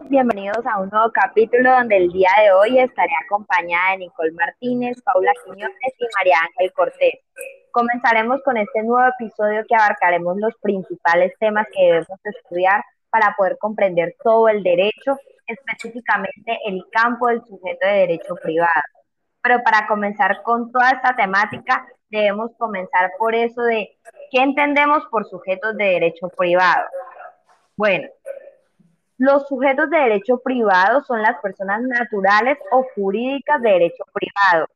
bienvenidos a un nuevo capítulo donde el día de hoy estaré acompañada de Nicole Martínez, Paula Quiñones y María Ángel Cortés. Comenzaremos con este nuevo episodio que abarcaremos los principales temas que debemos estudiar para poder comprender todo el derecho, específicamente el campo del sujeto de derecho privado. Pero para comenzar con toda esta temática, debemos comenzar por eso de qué entendemos por sujetos de derecho privado. Bueno, los sujetos de derecho privado son las personas naturales o jurídicas de derecho privado.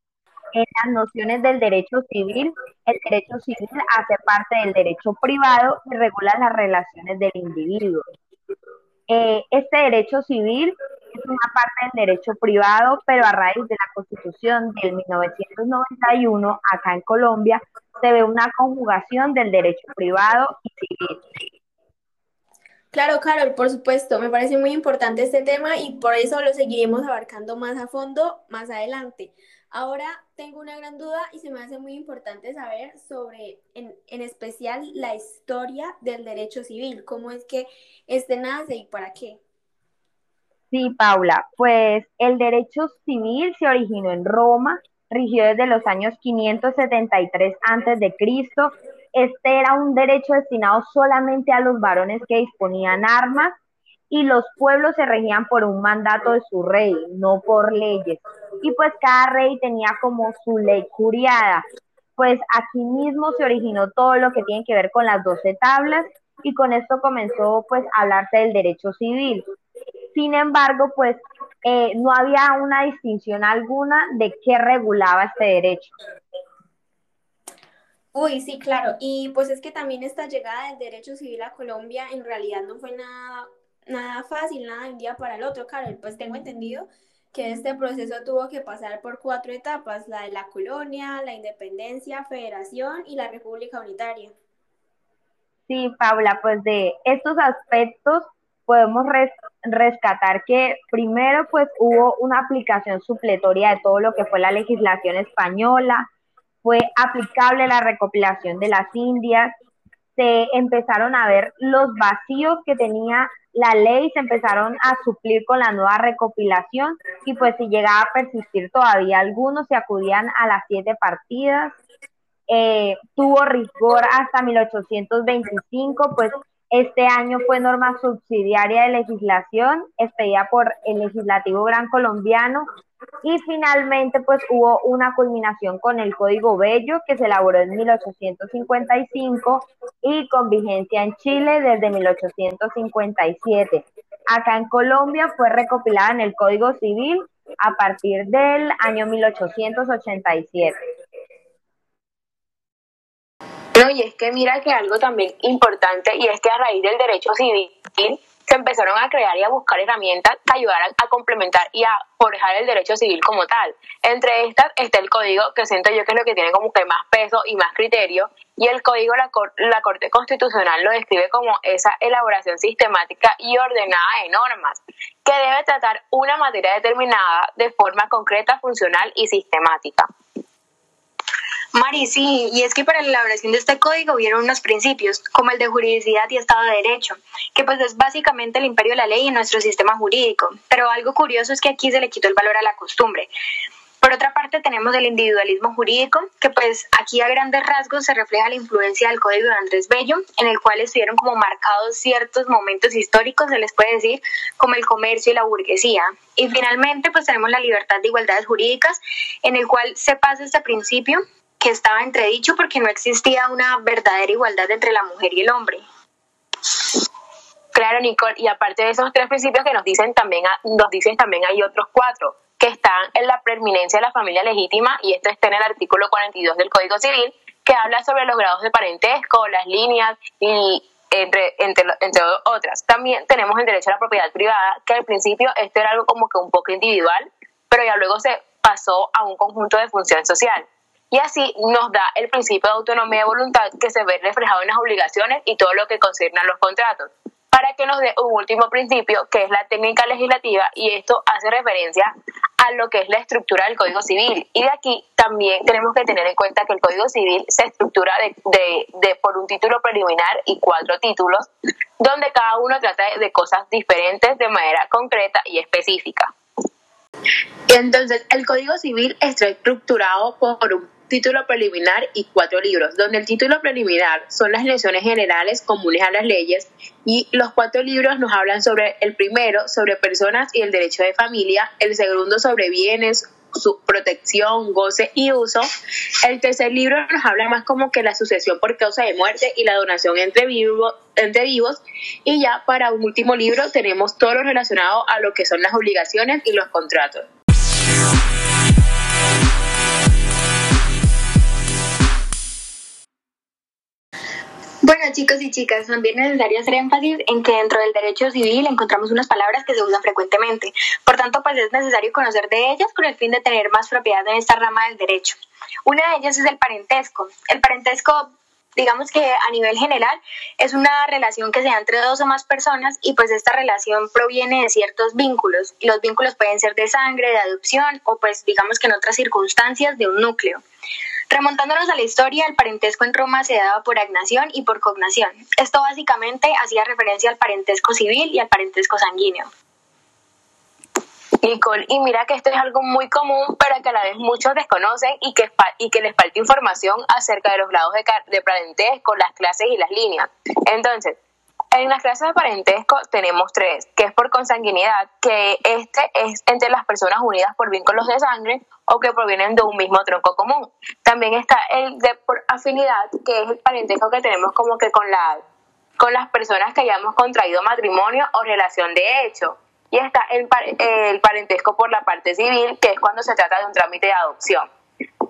En las nociones del derecho civil, el derecho civil hace parte del derecho privado y regula las relaciones del individuo. Eh, este derecho civil es una parte del derecho privado, pero a raíz de la Constitución del 1991, acá en Colombia, se ve una conjugación del derecho privado y civil. Claro, Carol, por supuesto, me parece muy importante este tema y por eso lo seguiremos abarcando más a fondo más adelante. Ahora tengo una gran duda y se me hace muy importante saber sobre, en, en especial, la historia del derecho civil, cómo es que este nace y para qué. Sí, Paula, pues el derecho civil se originó en Roma, rigió desde los años 573 a.C este era un derecho destinado solamente a los varones que disponían armas y los pueblos se regían por un mandato de su rey, no por leyes. Y pues cada rey tenía como su ley curiada. Pues aquí mismo se originó todo lo que tiene que ver con las doce tablas y con esto comenzó pues a hablarse del derecho civil. Sin embargo, pues eh, no había una distinción alguna de qué regulaba este derecho. Uy, sí, claro. Y pues es que también esta llegada del derecho civil a Colombia en realidad no fue nada, nada fácil, nada de un día para el otro, Carol. Pues tengo entendido que este proceso tuvo que pasar por cuatro etapas, la de la colonia, la independencia, federación y la república unitaria. Sí, Paula, pues de estos aspectos podemos rescatar que primero pues hubo una aplicación supletoria de todo lo que fue la legislación española, fue aplicable la recopilación de las Indias, se empezaron a ver los vacíos que tenía la ley, se empezaron a suplir con la nueva recopilación y pues si llegaba a persistir todavía algunos, se acudían a las siete partidas. Eh, tuvo rigor hasta 1825, pues este año fue norma subsidiaria de legislación expedida por el Legislativo Gran Colombiano y finalmente, pues hubo una culminación con el Código Bello que se elaboró en 1855 y con vigencia en Chile desde 1857. Acá en Colombia fue recopilada en el Código Civil a partir del año 1887. No, y es que mira que algo también importante y es que a raíz del derecho civil se empezaron a crear y a buscar herramientas que ayudaran a complementar y a forjar el derecho civil como tal. Entre estas está el código, que siento yo que es lo que tiene como que más peso y más criterio, y el código la, la Corte Constitucional lo describe como esa elaboración sistemática y ordenada de normas, que debe tratar una materia determinada de forma concreta, funcional y sistemática. Mari, sí, y es que para la elaboración de este código hubieron unos principios, como el de juridicidad y Estado de Derecho, que pues es básicamente el imperio de la ley en nuestro sistema jurídico, pero algo curioso es que aquí se le quitó el valor a la costumbre. Por otra parte tenemos el individualismo jurídico, que pues aquí a grandes rasgos se refleja la influencia del Código de Andrés Bello, en el cual estuvieron como marcados ciertos momentos históricos, se les puede decir, como el comercio y la burguesía. Y finalmente pues tenemos la libertad de igualdades jurídicas, en el cual se pasa este principio que estaba entredicho porque no existía una verdadera igualdad entre la mujer y el hombre. Claro, Nicole, y aparte de esos tres principios que nos dicen también, nos dicen también hay otros cuatro que están en la preeminencia de la familia legítima y esto está en el artículo 42 del Código Civil que habla sobre los grados de parentesco, las líneas y entre, entre, entre otras. También tenemos el derecho a la propiedad privada, que al principio esto era algo como que un poco individual, pero ya luego se pasó a un conjunto de función social y así nos da el principio de autonomía de voluntad que se ve reflejado en las obligaciones y todo lo que concierne a los contratos. para que nos dé un último principio, que es la técnica legislativa, y esto hace referencia a lo que es la estructura del Código Civil. Y de aquí también tenemos que tener en cuenta que el Código Civil se estructura de, de, por un título preliminar y cuatro títulos, donde cada uno trata de cosas diferentes de manera concreta y específica. Entonces, el Código Civil está estructurado por un título preliminar y cuatro libros, donde el título preliminar son las lecciones generales comunes a las leyes y los cuatro libros nos hablan sobre el primero, sobre personas y el derecho de familia, el segundo sobre bienes, su protección, goce y uso. El tercer libro nos habla más como que la sucesión por causa de muerte y la donación entre, vivo, entre vivos. Y ya para un último libro tenemos todo lo relacionado a lo que son las obligaciones y los contratos. Bueno, chicos y chicas, también es necesario hacer énfasis en que dentro del derecho civil encontramos unas palabras que se usan frecuentemente. Por tanto, pues es necesario conocer de ellas con el fin de tener más propiedad en esta rama del derecho. Una de ellas es el parentesco. El parentesco digamos que a nivel general es una relación que se da entre dos o más personas y pues esta relación proviene de ciertos vínculos. Y los vínculos pueden ser de sangre, de adopción o pues digamos que en otras circunstancias de un núcleo. Remontándonos a la historia, el parentesco en Roma se daba por agnación y por cognación. Esto básicamente hacía referencia al parentesco civil y al parentesco sanguíneo. Nicole, y mira que esto es algo muy común, pero que a la vez muchos desconocen y que, les falta información acerca de los grados de, de parentesco, las clases y las líneas. Entonces, en las clases de parentesco tenemos tres, que es por consanguinidad, que este es entre las personas unidas por vínculos de sangre o que provienen de un mismo tronco común. También está el de por afinidad, que es el parentesco que tenemos como que con, la, con las personas que hayamos contraído matrimonio o relación de hecho. Y está el, el parentesco por la parte civil, que es cuando se trata de un trámite de adopción.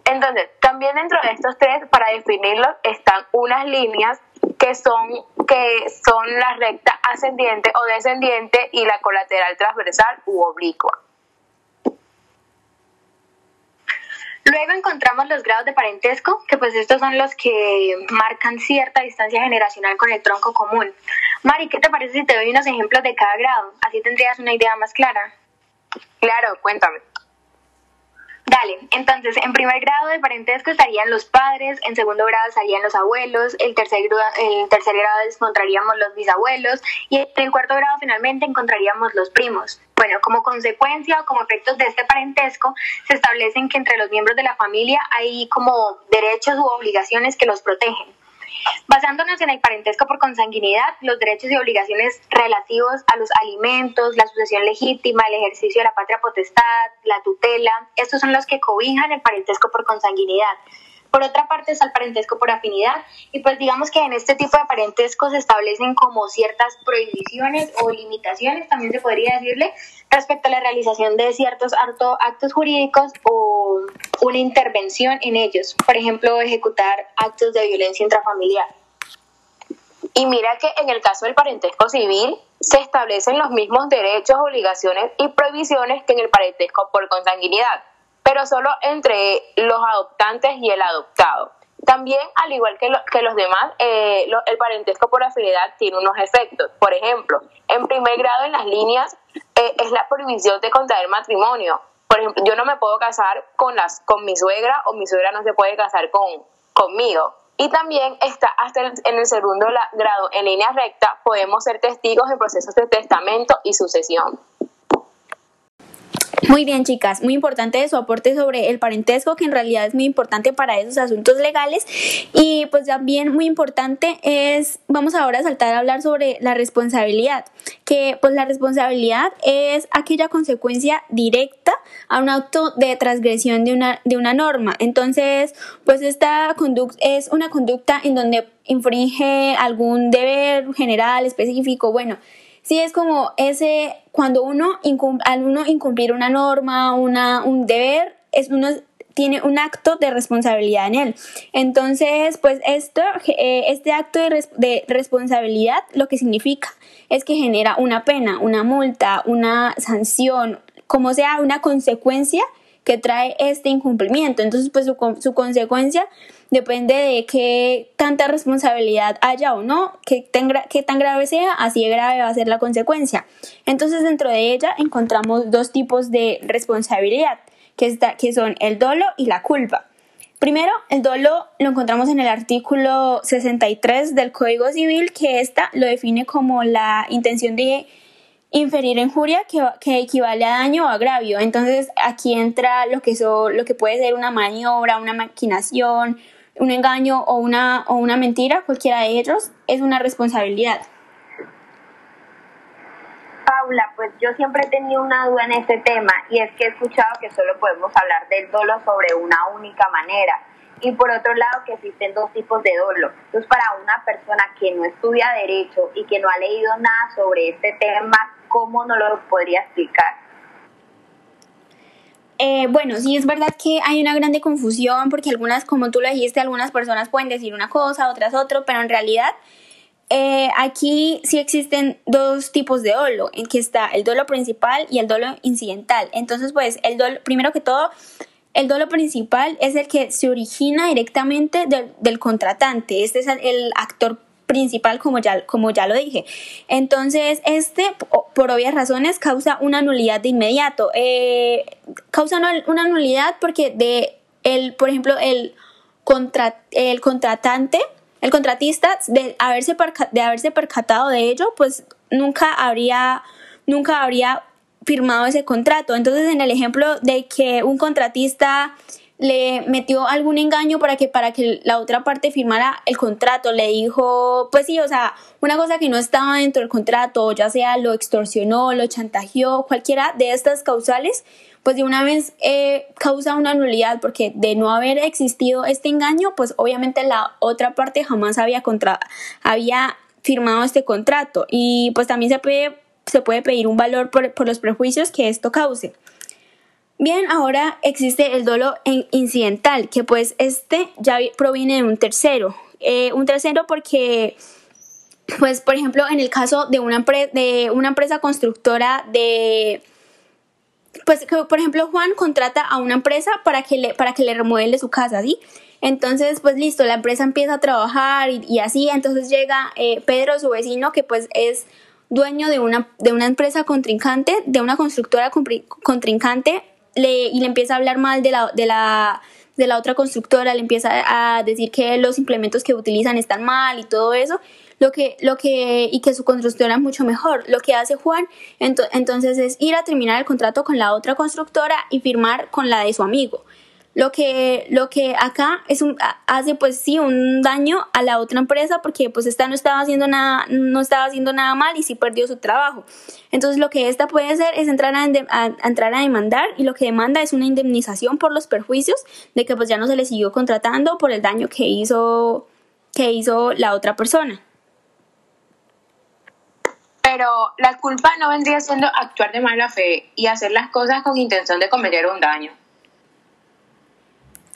Entonces, también dentro de estos tres, para definirlos, están unas líneas que son, que son la recta ascendiente o descendiente y la colateral transversal u oblicua. Luego encontramos los grados de parentesco, que pues estos son los que marcan cierta distancia generacional con el tronco común. Mari, ¿qué te parece si te doy unos ejemplos de cada grado? Así tendrías una idea más clara. Claro, cuéntame. Dale, entonces en primer grado de parentesco estarían los padres, en segundo grado estarían los abuelos, el tercer, el tercer grado encontraríamos los bisabuelos y en cuarto grado finalmente encontraríamos los primos. Bueno, como consecuencia o como efectos de este parentesco, se establecen que entre los miembros de la familia hay como derechos u obligaciones que los protegen. Basándonos en el parentesco por consanguinidad, los derechos y obligaciones relativos a los alimentos, la sucesión legítima, el ejercicio de la patria potestad, la tutela, estos son los que cobijan el parentesco por consanguinidad. Por otra parte está el parentesco por afinidad. Y pues digamos que en este tipo de parentesco se establecen como ciertas prohibiciones o limitaciones, también se podría decirle, respecto a la realización de ciertos actos jurídicos o una intervención en ellos, por ejemplo, ejecutar actos de violencia intrafamiliar. Y mira que en el caso del parentesco civil se establecen los mismos derechos, obligaciones y prohibiciones que en el parentesco por consanguinidad pero solo entre los adoptantes y el adoptado. También, al igual que, los demás, eh, el parentesco por afinidad tiene unos efectos. Por ejemplo, en primer grado en las líneas eh, es la prohibición de contraer matrimonio. Por ejemplo, yo no me puedo casar con, las, con mi suegra o mi suegra no se puede casar con, conmigo. Y también está hasta en el segundo grado en línea recta, podemos ser testigos de procesos de testamento y sucesión. Muy bien, chicas, muy importante su aporte sobre el parentesco, que en realidad es muy importante para esos asuntos legales. Y pues también muy importante es, vamos ahora a saltar a hablar sobre la responsabilidad, que pues la responsabilidad es aquella consecuencia directa a un acto de transgresión de una, de una norma. Entonces, pues esta conducta es una conducta en donde infringe algún deber general, específico, bueno, sí es como ese, cuando uno, al uno incumplir una norma, una, un deber, es uno tiene un acto de responsabilidad en él. Entonces, pues esto, eh, este acto de, de, responsabilidad lo que significa es que genera una pena, una multa, una sanción, como sea, una consecuencia que trae este incumplimiento. Entonces, pues su, su consecuencia depende de qué tanta responsabilidad haya o no, qué tan, tan grave sea, así de grave va a ser la consecuencia. Entonces, dentro de ella encontramos dos tipos de responsabilidad, que, está, que son el dolo y la culpa. Primero, el dolo lo encontramos en el artículo 63 del Código Civil, que esta lo define como la intención de inferir injuria que, que equivale a daño o agravio. Entonces, aquí entra lo que, lo que puede ser una maniobra, una maquinación, un engaño o una, o una mentira, cualquiera de ellos, es una responsabilidad. Paula, pues yo siempre he tenido una duda en este tema y es que he escuchado que solo podemos hablar del dolo sobre una única manera y por otro lado que existen dos tipos de dolo. Entonces, para una persona que no estudia derecho y que no ha leído nada sobre este tema, ¿cómo no lo podría explicar? Eh, bueno, sí es verdad que hay una grande confusión porque algunas, como tú lo dijiste, algunas personas pueden decir una cosa, otras otro, pero en realidad eh, aquí sí existen dos tipos de dolo, en que está el dolo principal y el dolo incidental. Entonces, pues, el dolo, primero que todo, el dolo principal es el que se origina directamente del, contratante. Este es el actor principal, como ya, como ya lo dije. Entonces, este, por obvias razones, causa una nulidad de inmediato. Eh, causa una, nulidad porque de el, por ejemplo, el, el contratante, el contratista, de haberse, de haberse percatado de ello, pues nunca habría, nunca habría firmado ese contrato. Entonces, en el ejemplo de que un contratista le metió algún engaño para que para que la otra parte firmara el contrato, le dijo, pues sí, o sea, una cosa que no estaba dentro del contrato, ya sea lo extorsionó, lo chantajeó, cualquiera de estas causales, pues de una vez eh, causa una nulidad porque de no haber existido este engaño, pues obviamente la otra parte jamás había contra había firmado este contrato y pues también se puede se puede pedir un valor por, por los prejuicios que esto cause. Bien, ahora existe el dolo incidental, que pues este ya proviene de un tercero. Eh, un tercero porque, pues por ejemplo, en el caso de una, de una empresa constructora de... Pues, por ejemplo, Juan contrata a una empresa para que le, para que le remodele su casa, ¿sí? Entonces, pues listo, la empresa empieza a trabajar y, así, entonces llega eh, Pedro, su vecino, que pues es dueño de una, de una empresa contrincante, de una constructora contrincante, le, y le empieza a hablar mal de la, de la, de la otra constructora, le empieza a decir que los implementos que utilizan están mal y todo eso, lo que, lo que, y que su constructora es mucho mejor. Lo que hace Juan entonces es ir a terminar el contrato con la otra constructora y firmar con la de su amigo. Lo que, lo que acá es un, hace pues sí un daño a la otra empresa porque pues esta no estaba haciendo nada, no estaba haciendo nada mal y sí perdió su trabajo. Entonces lo que esta puede hacer es entrar a, entrar a demandar y lo que demanda es una indemnización por los perjuicios de que pues ya no se le siguió contratando por el daño que hizo, que hizo la otra persona. Pero la culpa no vendría siendo actuar de mala fe y hacer las cosas con intención de cometer un daño.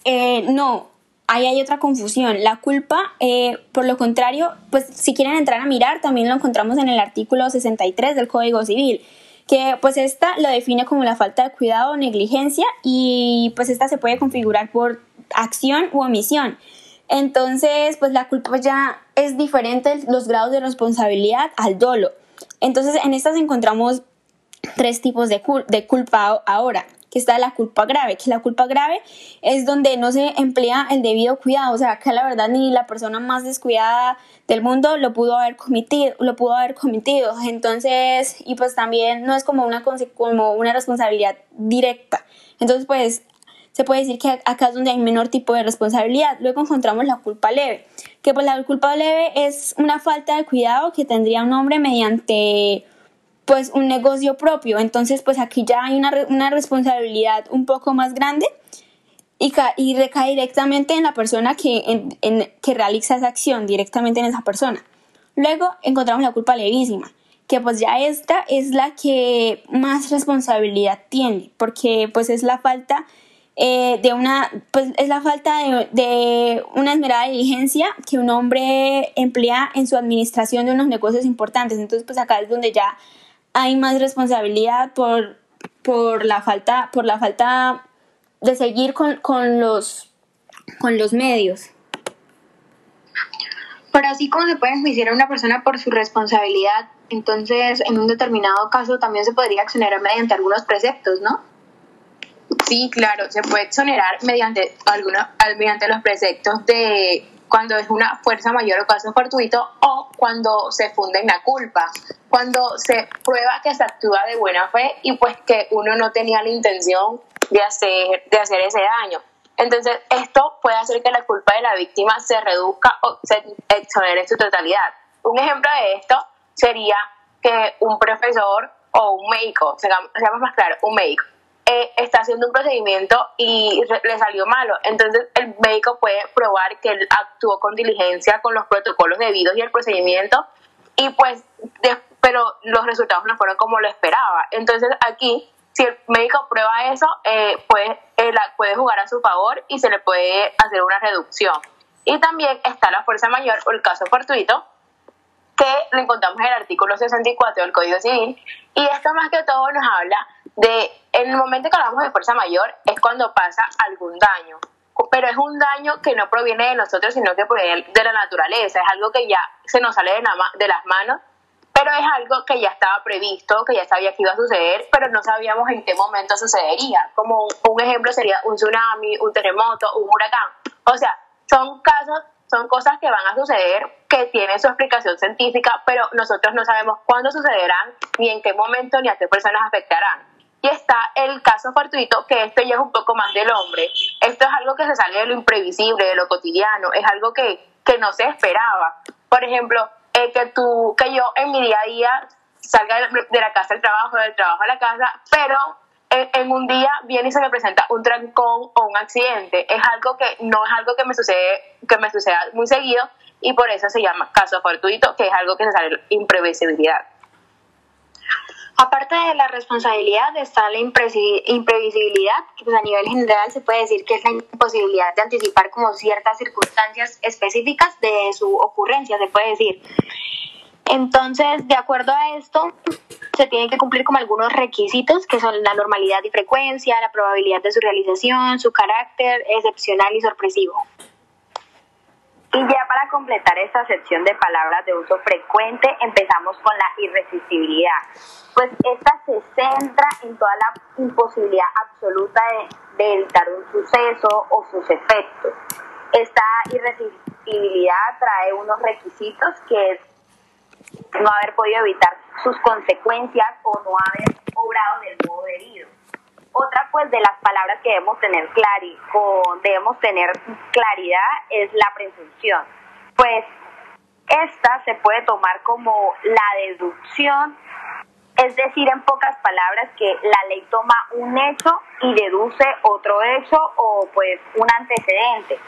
Eh, no, ahí hay otra confusión. La culpa, eh, por lo contrario, pues si quieren entrar a mirar, también lo encontramos en el artículo 63 del Código Civil, que pues esta lo define como la falta de cuidado o negligencia y pues esta se puede configurar por acción u omisión. Entonces, pues la culpa ya es diferente los grados de responsabilidad al dolo. Entonces, en estas encontramos tres tipos de, de culpa ahora que está la culpa grave, que la culpa grave es donde no se emplea el debido cuidado, o sea, que la verdad ni la persona más descuidada del mundo lo pudo haber cometido, lo pudo haber cometido. Entonces, y pues también no es como una como una responsabilidad directa. Entonces, pues se puede decir que acá es donde hay menor tipo de responsabilidad. Luego encontramos la culpa leve, que pues la culpa leve es una falta de cuidado que tendría un hombre mediante pues un negocio propio. Entonces pues aquí ya hay una, una responsabilidad un poco más grande y, y, recae directamente en la persona que, que realiza esa acción, directamente en esa persona. Luego encontramos la culpa levísima, que pues ya esta es la que más responsabilidad tiene, porque pues es la falta eh, de una, pues es la falta de, de, una esmerada diligencia que un hombre emplea en su administración de unos negocios importantes. Entonces pues acá es donde ya hay más responsabilidad por, por, la falta, por la falta de seguir con, con, los, con los medios. Pero así como se puede enjuiciar a una persona por su responsabilidad, entonces en un determinado caso también se podría exonerar mediante algunos preceptos, ¿no? Sí, claro, se puede exonerar mediante, algunos, mediante los preceptos de cuando es una fuerza mayor o caso fortuito o cuando se funda en la culpa, cuando se prueba que se actúa de buena fe y pues que uno no tenía la intención de hacer, de hacer ese daño. Entonces, esto puede hacer que la culpa de la víctima se reduzca o se exonere en su totalidad. Un ejemplo de esto sería que un profesor o un médico, seamos más claro, un médico, eh, está haciendo un procedimiento y le salió malo. Entonces, el médico puede probar que él actuó con diligencia con los protocolos debidos y el procedimiento, y pues, pero los resultados no fueron como lo esperaba. Entonces, aquí si el médico prueba eso, eh, eh, puede jugar a su favor y se le puede hacer una reducción. Y también está la fuerza mayor o el caso fortuito, que lo encontramos en el artículo 64 del Código Civil. Y esto más que todo nos habla de, en el momento que hablamos de fuerza mayor, es cuando pasa algún daño. Pero es un daño que no proviene de nosotros, sino que proviene de la naturaleza. Es algo que ya se nos sale de, de las manos pero es algo que ya estaba previsto, que ya sabía que iba a suceder, pero no sabíamos en qué momento sucedería. Como un, ejemplo sería un tsunami, un terremoto, un huracán. O sea, son casos, son cosas que van a suceder, que tienen su explicación científica, pero nosotros no sabemos cuándo sucederán, ni en qué momento, ni a qué personas afectarán. Y está el caso fortuito, que esto ya es un poco más del hombre. Esto es algo que se sale de lo imprevisible, de lo cotidiano, es algo que, que no se esperaba. Por ejemplo, eh, que tú, que yo en mi día a día salga de la casa al trabajo, del trabajo a la casa, pero en, un día viene y se me presenta un trancón o un accidente. Es algo que no es algo que me sucede, que me suceda muy seguido y por eso se llama caso fortuito, que es algo que se sale imprevisibilidad. Aparte de la responsabilidad está la imprevisibilidad, que pues a nivel general se puede decir que es la imposibilidad de anticipar como ciertas circunstancias específicas de su ocurrencia, se puede decir. Entonces, de acuerdo a esto, se tienen que cumplir como algunos requisitos que son la normalidad y frecuencia, la probabilidad de su realización, su carácter excepcional y sorpresivo. Y ya para completar esta sección de palabras de uso frecuente, empezamos con la irresistibilidad. Pues esta se centra en toda la imposibilidad absoluta de, evitar un suceso o sus efectos. Esta irresistibilidad trae unos requisitos que es no haber podido evitar sus consecuencias o no haber obrado del modo debido. Otra pues de las palabras que debemos tener, clari debemos tener claridad es la presunción. Pues esta se puede tomar como la deducción, es decir, en pocas palabras, que la ley toma un hecho y deduce otro hecho o pues un antecedente.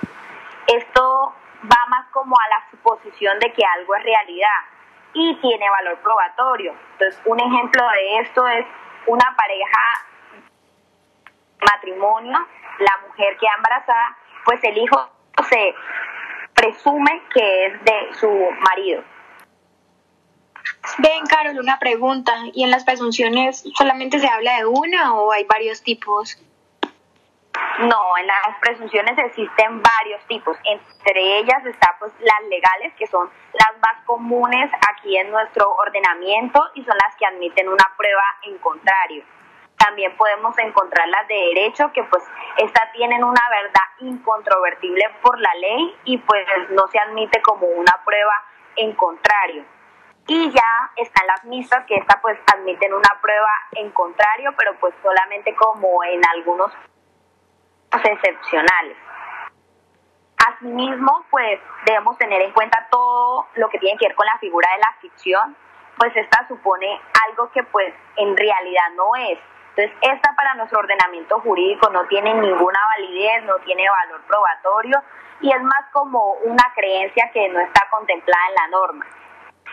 Esto va más como a la suposición de que algo es realidad y tiene valor probatorio. Entonces, un ejemplo de esto es una pareja matrimonio, la mujer que embarazada, pues el hijo se presume que es de su marido. Ven, Carol, una pregunta. ¿Y en las presunciones solamente se habla de una o hay varios tipos? No, en las presunciones existen varios tipos. Entre ellas está pues las legales, que son las más comunes aquí en nuestro ordenamiento y son las que admiten una prueba en contrario. También podemos encontrar las de derecho, que pues estas tienen una verdad incontrovertible por la ley y pues no se admite como una prueba en contrario. Y ya están las mixtas, que estas pues admiten una prueba en contrario, pero pues solamente como en algunos excepcionales. Asimismo, pues debemos tener en cuenta todo lo que tiene que ver con la figura de la ficción, pues esta supone algo que pues en realidad no es. Entonces, esta para nuestro ordenamiento jurídico no tiene ninguna validez, no tiene valor probatorio y es más como una creencia que no está contemplada en la norma.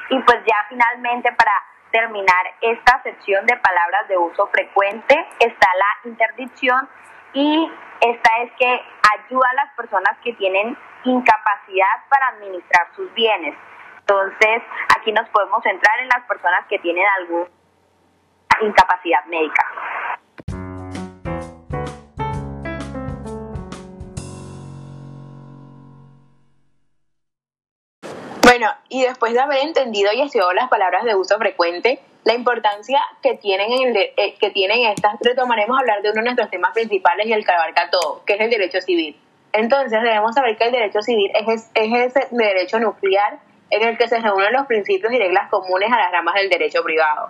Y pues ya finalmente para terminar esta sección de palabras de uso frecuente está la interdicción y esta es que ayuda a las personas que tienen incapacidad para administrar sus bienes. Entonces, aquí nos podemos centrar en las personas que tienen alguna incapacidad médica. Bueno, y después de haber entendido y estudiado las palabras de uso frecuente, la importancia que tienen, en el eh, que tienen estas, retomaremos hablar de uno de nuestros temas principales y el que abarca todo, que es el derecho civil. Entonces debemos saber que el derecho civil es, es ese derecho nuclear en el que se reúnen los principios y reglas comunes a las ramas del derecho privado.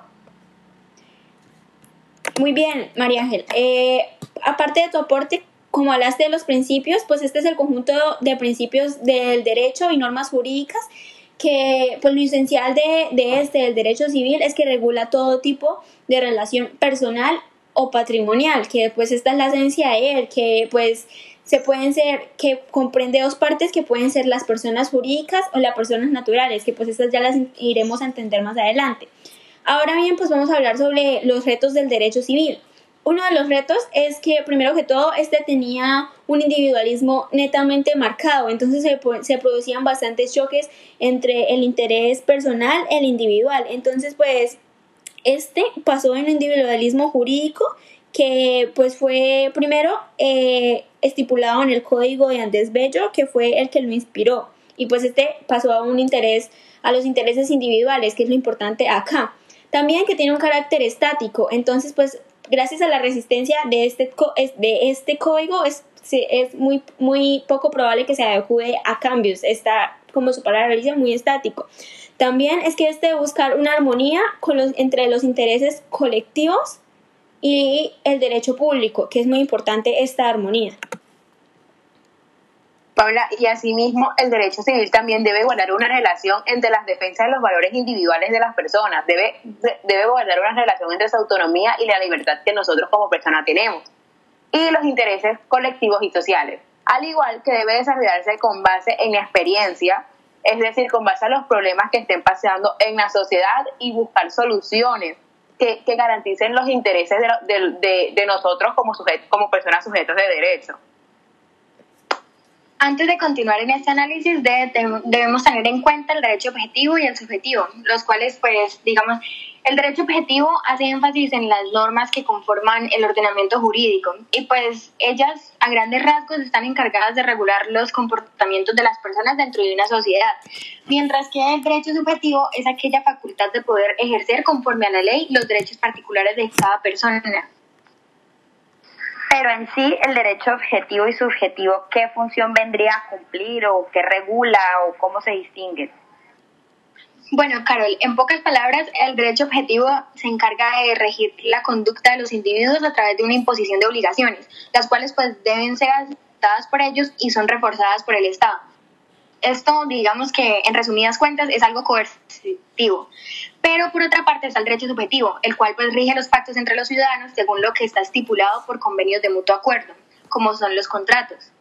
Muy bien, María Ángel. Eh, aparte de tu aporte, como hablaste de los principios, pues este es el conjunto de principios del derecho y normas jurídicas que pues lo esencial de, de este, del derecho civil, es que regula todo tipo de relación personal o patrimonial, que pues esta es la esencia de él, que pues se pueden ser, que comprende dos partes que pueden ser las personas jurídicas o las personas naturales, que pues estas ya las iremos a entender más adelante. Ahora bien, pues vamos a hablar sobre los retos del derecho civil. Uno de los retos es que, primero que todo, este tenía un individualismo netamente marcado, entonces se, producían bastantes choques entre el interés personal el individual. Entonces, pues, este pasó en individualismo jurídico que pues fue primero eh, estipulado en el código de Andrés Bello, que fue el que lo inspiró. Y pues este pasó a un interés, a los intereses individuales, que es lo importante acá. También que tiene un carácter estático, entonces pues gracias a la resistencia de este, de este código es, es muy, muy poco probable que se adecue a cambios. Está, como su palabra dice, muy estático. También es que este buscar una armonía con los, entre los intereses colectivos y el derecho público, que es muy importante esta armonía. Paula, y asimismo el derecho civil también debe guardar una relación entre las defensas de los valores individuales de las personas, debe, debe guardar una relación entre su autonomía y la libertad que nosotros como personas tenemos, y los intereses colectivos y sociales, al igual que debe desarrollarse con base en experiencia, es decir, con base a los problemas que estén pasando en la sociedad y buscar soluciones que, garanticen los intereses de, de, nosotros como, como personas sujetos de derecho. Antes de continuar en este análisis, debemos tener en cuenta el derecho objetivo y el subjetivo, los cuales, pues, digamos, el derecho objetivo hace énfasis en las normas que conforman el ordenamiento jurídico y pues ellas a grandes rasgos están encargadas de regular los comportamientos de las personas dentro de una sociedad, mientras que el derecho subjetivo es aquella facultad de poder ejercer conforme a la ley los derechos particulares de cada persona. Pero en sí, el derecho objetivo y subjetivo, ¿qué función vendría a cumplir o qué regula o cómo se distingue? Bueno, Carol, en pocas palabras, el derecho objetivo se encarga de regir la conducta de los individuos a través de una imposición de obligaciones, las cuales pues deben ser aceptadas por ellos y son reforzadas por el Estado. Esto, digamos que en resumidas cuentas, es algo coercitivo. Pero por otra parte está el derecho subjetivo, el cual pues rige los pactos entre los ciudadanos según lo que está estipulado por convenios de mutuo acuerdo, como son los contratos.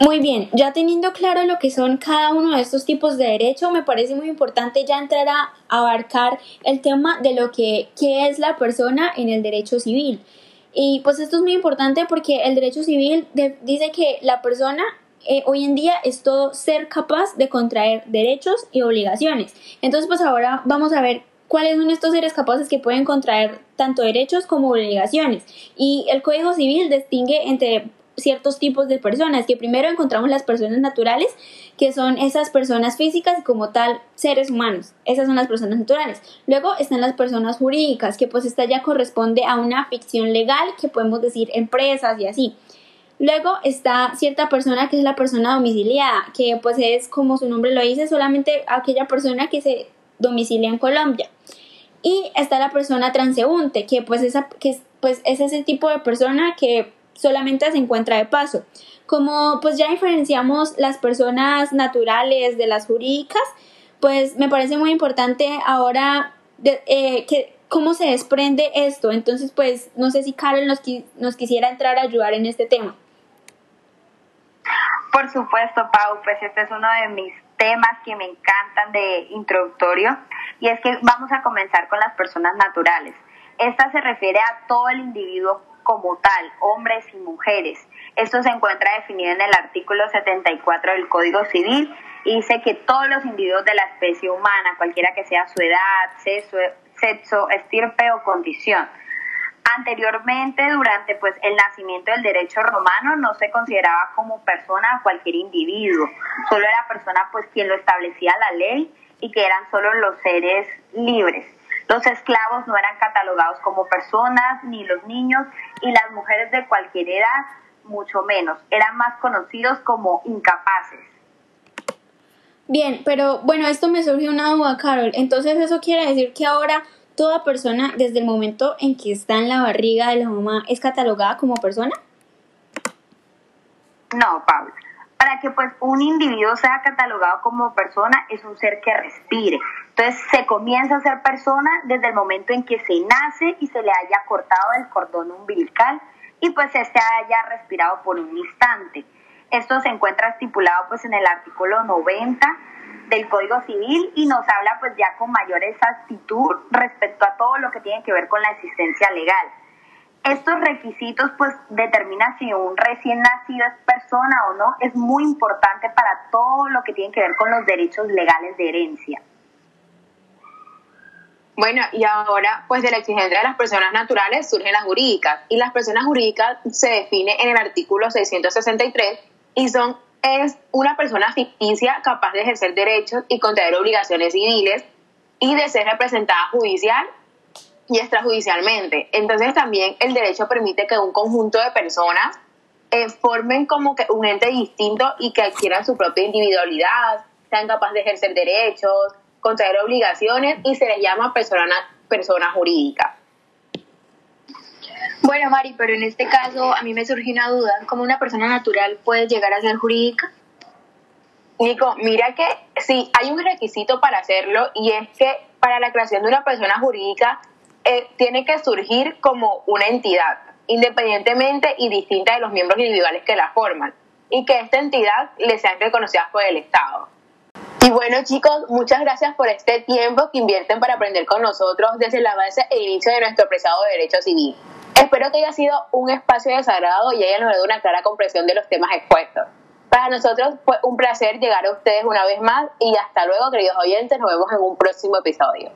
Muy bien, ya teniendo claro lo que son cada uno de estos tipos de derecho, me parece muy importante ya entrar a abarcar el tema de lo que qué es la persona en el derecho civil. Y pues esto es muy importante porque el derecho civil dice que la persona eh, hoy en día es todo ser capaz de contraer derechos y obligaciones. Entonces pues ahora vamos a ver cuáles son estos seres capaces que pueden contraer tanto derechos como obligaciones. Y el Código Civil distingue entre ciertos tipos de personas, que primero encontramos las personas naturales, que son esas personas físicas como tal seres humanos, esas son las personas naturales. Luego están las personas jurídicas, que pues esta ya corresponde a una ficción legal, que podemos decir empresas y así. Luego está cierta persona que es la persona domiciliada, que pues es como su nombre lo dice, solamente aquella persona que se domicilia en Colombia. Y está la persona transeúnte, que pues, esa, que pues es ese tipo de persona que solamente se encuentra de paso. Como pues ya diferenciamos las personas naturales de las jurídicas, pues me parece muy importante ahora eh, que cómo se desprende esto. Entonces, pues no sé si Carol nos, nos quisiera entrar a ayudar en este tema. Por supuesto, Pau, pues este es uno de mis temas que me encantan de introductorio y es que vamos a comenzar con las personas naturales. Esta se refiere a todo el individuo como tal, hombres y mujeres. Esto se encuentra definido en el artículo 74 del Código Civil y dice que todos los individuos de la especie humana, cualquiera que sea su edad, sexo, sexo estirpe o condición, Anteriormente, durante pues el nacimiento del derecho romano, no se consideraba como persona a cualquier individuo, solo era persona pues quien lo establecía la ley y que eran solo los seres libres. Los esclavos no eran catalogados como personas, ni los niños y las mujeres de cualquier edad, mucho menos. Eran más conocidos como incapaces. Bien, pero bueno, esto me surge una duda, Carol. Entonces, ¿eso quiere decir que ahora toda persona, desde el momento en que está en la barriga de la mamá, es catalogada como persona? No, Pablo. Para que pues un individuo sea catalogado como persona es un ser que respire. Entonces se comienza a ser persona desde el momento en que se nace y se le haya cortado el cordón umbilical y pues este haya respirado por un instante. Esto se encuentra estipulado pues en el artículo 90 del Código Civil y nos habla pues ya con mayor exactitud respecto a todo lo que tiene que ver con la existencia legal. Estos requisitos pues determinan si un recién nacido es persona o no, es muy importante para todo lo que tiene que ver con los derechos legales de herencia. Bueno, y ahora, pues de la exigencia de las personas naturales surgen las jurídicas. Y las personas jurídicas se define en el artículo 663 y son es una persona ficticia capaz de ejercer derechos y contraer obligaciones civiles y de ser representada judicial y extrajudicialmente. Entonces también el derecho permite que un conjunto de personas eh, formen como que un ente distinto y que adquieran su propia individualidad, sean capaces de ejercer derechos, contraer obligaciones y se les llama persona, persona jurídica. Bueno, Mari, pero en este caso a mí me surgió una duda. ¿Cómo una persona natural puede llegar a ser jurídica? Nico, mira que sí, hay un requisito para hacerlo y es que para la creación de una persona jurídica eh, tiene que surgir como una entidad, independientemente y distinta de los miembros individuales que la forman, y que esta entidad le sean reconocidas por el Estado. Y bueno chicos, muchas gracias por este tiempo que invierten para aprender con nosotros desde la base e inicio de nuestro preciado derecho civil. Espero que haya sido un espacio de sagrado y hayan logrado una clara comprensión de los temas expuestos. Para nosotros fue un placer llegar a ustedes una vez más y hasta luego, queridos oyentes. Nos vemos en un próximo episodio.